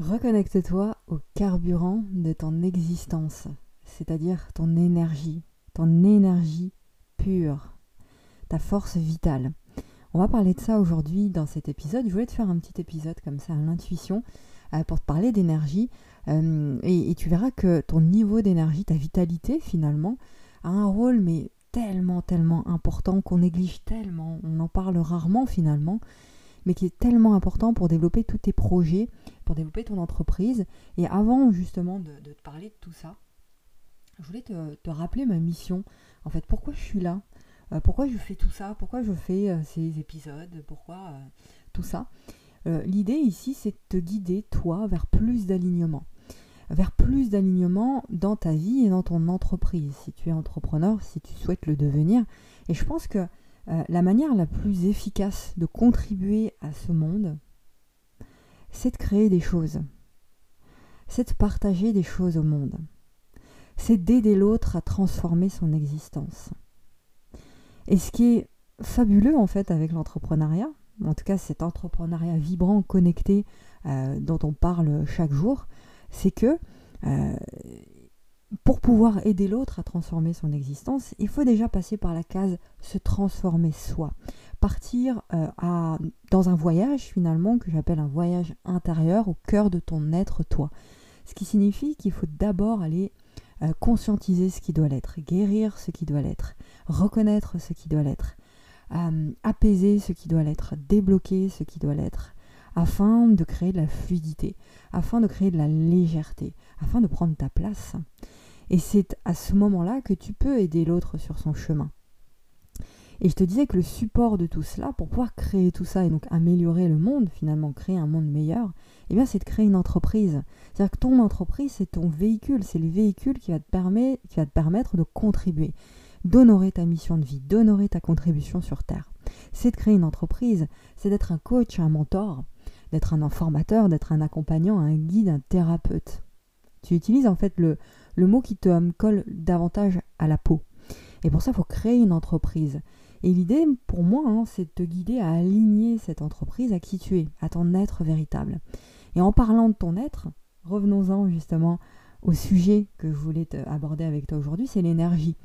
Reconnecte-toi au carburant de ton existence, c'est-à-dire ton énergie, ton énergie pure, ta force vitale. On va parler de ça aujourd'hui dans cet épisode. Je voulais te faire un petit épisode comme ça l'intuition euh, pour te parler d'énergie. Euh, et, tu verras que ton niveau d'énergie, ta vitalité finalement, a un rôle mais tellement, tellement important qu'on néglige tellement. On en parle rarement finalement mais qui est tellement important pour développer tous tes projets, pour développer ton entreprise. Et avant justement de, te parler de tout ça, je voulais te, rappeler ma mission. En fait, pourquoi je suis là? Euh, Pourquoi je fais tout ça? Pourquoi je fais euh, ces épisodes? Pourquoi euh, tout ça? L'idée ici, c'est de te guider, toi, vers plus d'alignement vers plus d'alignement dans ta vie et dans ton entreprise, si tu es entrepreneur, si tu souhaites le devenir. Et je pense que euh, la manière la plus efficace de contribuer à ce monde, c'est de créer des choses. C'est de partager des choses au monde. C'est d'aider l'autre à transformer son existence. Et ce qui est fabuleux en fait avec l'entrepreneuriat, en tout cas cet entrepreneuriat vibrant, connecté, euh, dont on parle chaque jour, c'est que euh, pouvoir aider l'autre à transformer son existence, il faut déjà passer par la case se transformer soi. Partir euh, à, dans un voyage finalement que j'appelle un voyage intérieur au cœur de ton être toi. Ce qui signifie qu'il faut d'abord aller euh, conscientiser ce qui doit l'être, guérir ce qui doit l'être, reconnaître ce qui doit l'être, euh, apaiser ce qui doit l'être, débloquer ce qui doit l'être, afin de créer de la fluidité, afin de créer de la légèreté, afin de prendre ta place. Et c'est à ce moment-là que tu peux aider l'autre sur son chemin. Et je te disais que le support de tout cela, pour pouvoir créer tout ça et donc améliorer le monde, finalement créer un monde meilleur, eh bien c'est de créer une entreprise. C'est-à-dire que ton entreprise, c'est ton véhicule, c'est le véhicule qui va, te permettre, qui va te permettre de contribuer, d'honorer ta mission de vie, d'honorer ta contribution sur Terre. C'est de créer une entreprise, c'est d'être un coach, un mentor, d'être un informateur, d'être un accompagnant, un guide, un thérapeute. Tu utilises en fait le, le mot qui te colle davantage à la peau. Et pour ça, il faut créer une entreprise. Et l'idée, pour moi, hein, c'est de te guider à aligner cette entreprise à qui tu es, à ton être véritable. Et en parlant de ton être, revenons-en justement au sujet que je voulais aborder avec toi aujourd'hui, c'est l'énergie.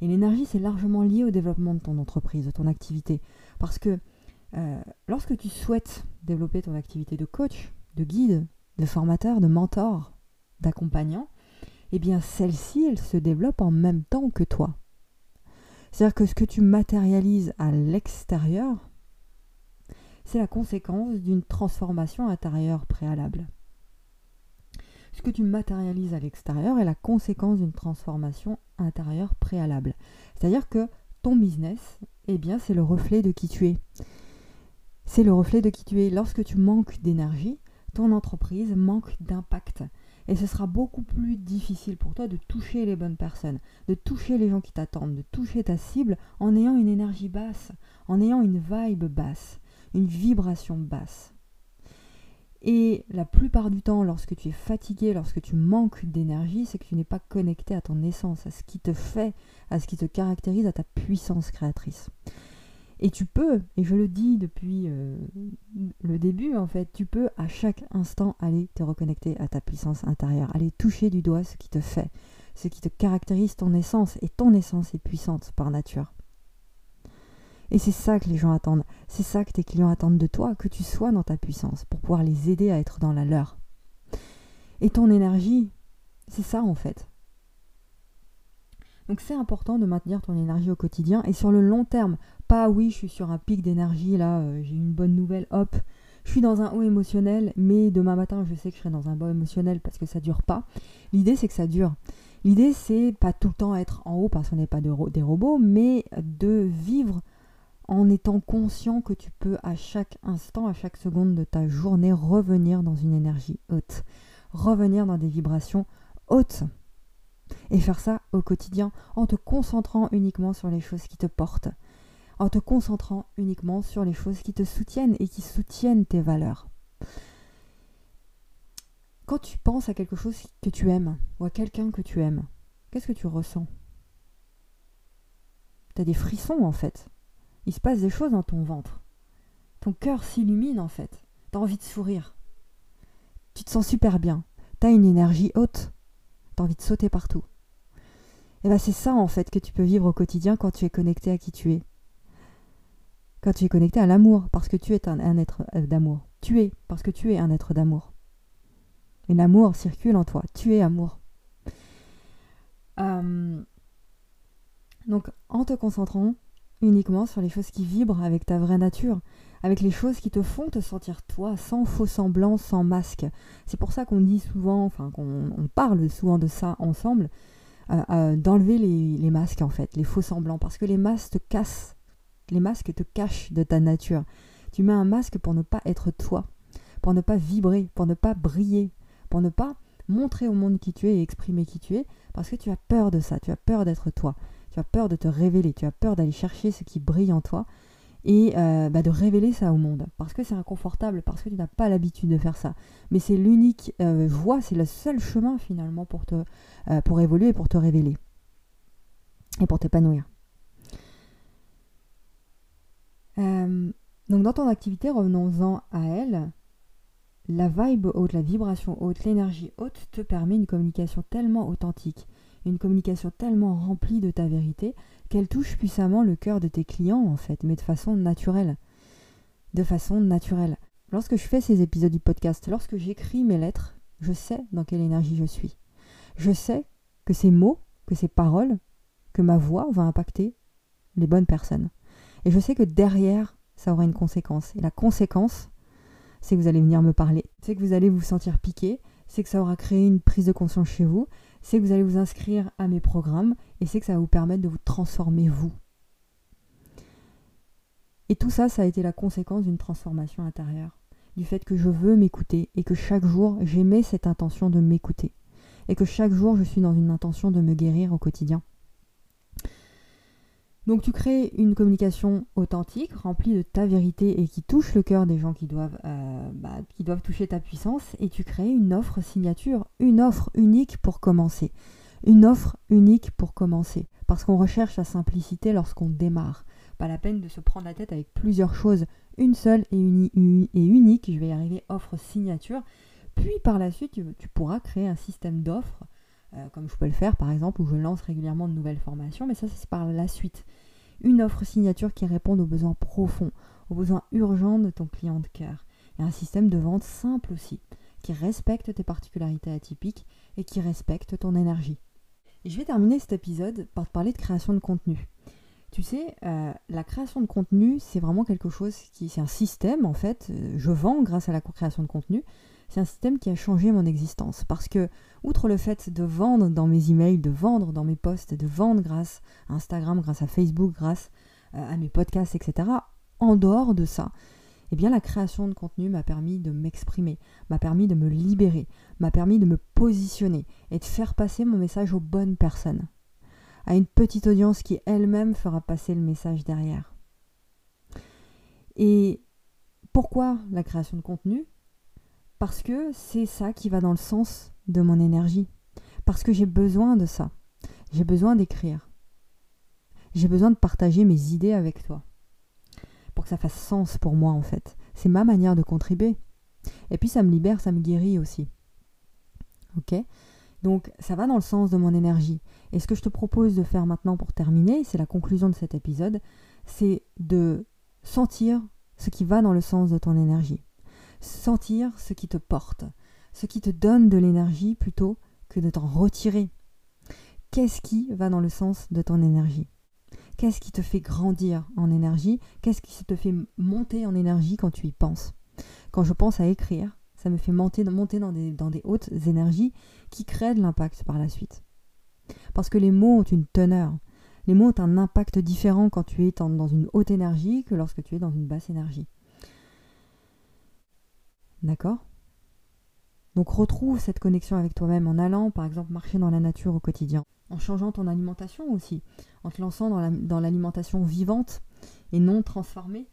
Et l'énergie, c'est largement lié au développement de ton entreprise, de ton activité. Parce que euh, lorsque tu souhaites développer ton activité de coach, de guide, de formateur, de mentor, d'accompagnant, eh bien celle-ci, elle se développe en même temps que toi. C'est-à-dire que ce que tu matérialises à l'extérieur, c'est la conséquence d'une transformation intérieure préalable. Ce que tu matérialises à l'extérieur est la conséquence d'une transformation intérieure préalable. C'est-à-dire que ton business, eh bien, c'est le reflet de qui tu es. C'est le reflet de qui tu es. Lorsque tu manques d'énergie, ton entreprise manque d'impact. Et ce sera beaucoup plus difficile pour toi de toucher les bonnes personnes, de toucher les gens qui t'attendent, de toucher ta cible en ayant une énergie basse, en ayant une vibe basse, une vibration basse. Et la plupart du temps, lorsque tu es fatigué, lorsque tu manques d'énergie, c'est que tu n'es pas connecté à ton essence, à ce qui te fait, à ce qui te caractérise, à ta puissance créatrice. Et tu peux, et je le dis depuis euh, le début en fait, tu peux à chaque instant aller te reconnecter à ta puissance intérieure, aller toucher du doigt ce qui te fait, ce qui te caractérise ton essence, et ton essence est puissante par nature. Et c'est ça que les gens attendent, c'est ça que tes clients attendent de toi, que tu sois dans ta puissance, pour pouvoir les aider à être dans la leur. Et ton énergie, c'est ça en fait. Donc c'est important de maintenir ton énergie au quotidien et sur le long terme. Pas oui, je suis sur un pic d'énergie, là, euh, j'ai une bonne nouvelle, hop, je suis dans un haut émotionnel, mais demain matin, je sais que je serai dans un bas émotionnel parce que ça dure pas. L'idée, c'est que ça dure. L'idée, c'est pas tout le temps être en haut parce qu'on n'est pas des robots, mais de vivre en étant conscient que tu peux à chaque instant, à chaque seconde de ta journée revenir dans une énergie haute, revenir dans des vibrations hautes. Et faire ça au quotidien en te concentrant uniquement sur les choses qui te portent, en te concentrant uniquement sur les choses qui te soutiennent et qui soutiennent tes valeurs. Quand tu penses à quelque chose que tu aimes ou à quelqu'un que tu aimes, qu'est-ce que tu ressens? Tu as des frissons en fait. Il se passe des choses dans ton ventre. Ton cœur s'illumine en fait. Tu as envie de sourire. tu te sens super bien, tu as une énergie haute, tu as envie de sauter partout. Et bien c'est ça en fait que tu peux vivre au quotidien quand tu es connecté à qui tu es. Quand tu es connecté à l'amour, parce que tu es un, être euh, d'amour. Tu es, parce que tu es un être d'amour. Et l'amour circule en toi. Tu es amour. Euh, donc en te concentrant uniquement sur les choses qui vibrent avec ta vraie nature, avec les choses qui te font te sentir toi, sans faux semblant, sans masque. C'est pour ça qu'on dit souvent, enfin qu'on parle souvent de ça ensemble, euh, d'enlever les, masques en fait, les faux semblants, parce que les masques te cassent, les masques te cachent de ta nature. Tu mets un masque pour ne pas être toi, pour ne pas vibrer, pour ne pas briller, pour ne pas montrer au monde qui tu es et exprimer qui tu es, parce que tu as peur de ça, tu as peur d'être toi, tu as peur de te révéler, tu as peur d'aller chercher ce qui brille en toi, et euh, bah, de révéler ça au monde. Parce que c'est inconfortable, parce que tu n'as pas l'habitude de faire ça. Mais c'est l'unique euh, voie, c'est le seul chemin finalement pour, te, euh, pour évoluer, pour te révéler. Et pour t'épanouir. Donc dans ton activité, revenons-en à elle. La vibe haute, la vibration haute, l'énergie haute te permet une communication tellement authentique, une communication tellement remplie de ta vérité qu'elle touche puissamment le cœur de tes clients en fait, mais de façon naturelle. De façon naturelle. Lorsque je fais ces épisodes du podcast, lorsque j'écris mes lettres, je sais dans quelle énergie je suis. Je sais que ces mots, que ces paroles, que ma voix va impacter les bonnes personnes. Et je sais que derrière, ça aura une conséquence. Et la conséquence, c'est que vous allez venir me parler, c'est que vous allez vous sentir piqué, c'est que ça aura créé une prise de conscience chez vous, c'est que vous allez vous inscrire à mes programmes et c'est que ça va vous permettre de vous transformer vous. Et tout ça, ça a été la conséquence d'une transformation intérieure, du fait que je veux m'écouter et que chaque jour, j'aimais cette intention de m'écouter et que chaque jour, je suis dans une intention de me guérir au quotidien. Donc tu crées une communication authentique, remplie de ta vérité et qui touche le cœur des gens qui doivent, euh, bah, qui doivent toucher ta puissance, et tu crées une offre signature, une offre unique pour commencer. Une offre unique pour commencer. Parce qu'on recherche la simplicité lorsqu'on démarre. Pas la peine de se prendre la tête avec plusieurs choses. Une seule et, unique, je vais y arriver, offre signature. Puis par la suite, tu pourras créer un système d'offres euh, comme je peux le faire par exemple, où je lance régulièrement de nouvelles formations, mais ça, c'est par la suite. Une offre signature qui réponde aux besoins profonds, aux besoins urgents de ton client de cœur. Et un système de vente simple aussi, qui respecte tes particularités atypiques et qui respecte ton énergie. Et je vais terminer cet épisode par te parler de création de contenu. Tu sais, euh, la création de contenu, c'est vraiment quelque chose qui, c'est un système en fait. Euh, je vends grâce à la création de contenu, c'est un système qui a changé mon existence. Parce que, outre le fait de vendre dans mes emails, de vendre dans mes posts, de vendre grâce à Instagram, grâce à Facebook, grâce euh, à mes podcasts, etc., en dehors de ça, eh bien la création de contenu m'a permis de m'exprimer, m'a permis de me libérer, m'a permis de me positionner et de faire passer mon message aux bonnes personnes, à une petite audience qui elle-même fera passer le message derrière. Et pourquoi la création de contenu? Parce que c'est ça qui va dans le sens de mon énergie. Parce que j'ai besoin de ça. J'ai besoin d'écrire. J'ai besoin de partager mes idées avec toi. Pour que ça fasse sens pour moi en fait. C'est ma manière de contribuer. Et puis ça me libère, ça me guérit aussi. Ok? Donc ça va dans le sens de mon énergie. Et ce que je te propose de faire maintenant pour terminer, c'est la conclusion de cet épisode, c'est de sentir ce qui va dans le sens de ton énergie sentir ce qui te porte, ce qui te donne de l'énergie plutôt que de t'en retirer. Qu'est-ce qui va dans le sens de ton énergie? Qu'est-ce qui te fait grandir en énergie? Qu'est-ce qui te fait monter en énergie quand tu y penses? Quand je pense à écrire, ça me fait monter, monter dans, des, dans des hautes énergies qui créent de l'impact par la suite. Parce que les mots ont une teneur. Les mots ont un impact différent quand tu es dans une haute énergie que lorsque tu es dans une basse énergie. D'accord? Donc retrouve cette connexion avec toi-même en allant par exemple marcher dans la nature au quotidien, en changeant ton alimentation aussi, en te lançant dans l'alimentation vivante et non transformée,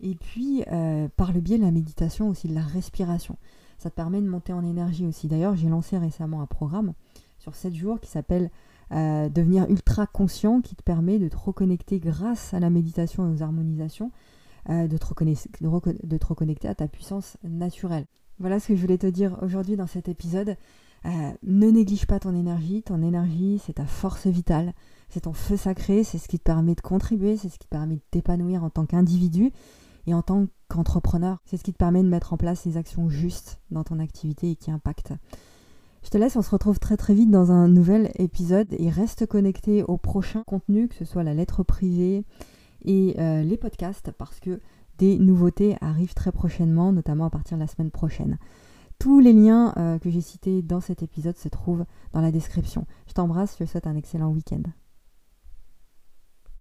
et puis euh, par le biais de la méditation aussi, de la respiration. Ça te permet de monter en énergie aussi. D'ailleurs, j'ai lancé récemment un programme sur 7 jours qui s'appelle euh, Devenir ultra conscient, qui te permet de te reconnecter grâce à la méditation et aux harmonisations euh, de, te reconnecter, à ta puissance naturelle. Voilà ce que je voulais te dire aujourd'hui dans cet épisode. Ne néglige pas ton énergie. Ton énergie, c'est ta force vitale, c'est ton feu sacré, c'est ce qui te permet de contribuer, c'est ce qui te permet de t'épanouir en tant qu'individu et en tant qu'entrepreneur. C'est ce qui te permet de mettre en place les actions justes dans ton activité et qui impactent. Je te laisse, on se retrouve très très vite dans un nouvel épisode et reste connecté au prochain contenu, que ce soit la lettre privée et euh, les podcasts, parce que des nouveautés arrivent très prochainement, notamment à partir de la semaine prochaine. Tous les liens euh, que j'ai cités dans cet épisode se trouvent dans la description. Je t'embrasse, je te souhaite un excellent week-end.